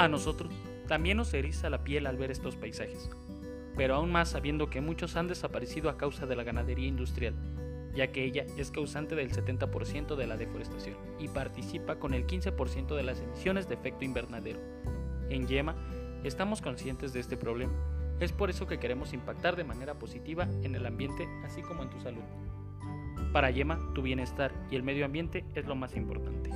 A nosotros también nos eriza la piel al ver estos paisajes, pero aún más sabiendo que muchos han desaparecido a causa de la ganadería industrial, ya que ella es causante del 70% de la deforestación y participa con el 15% de las emisiones de efecto invernadero. En Yema estamos conscientes de este problema, es por eso que queremos impactar de manera positiva en el ambiente así como en tu salud. Para Yema, tu bienestar y el medio ambiente es lo más importante.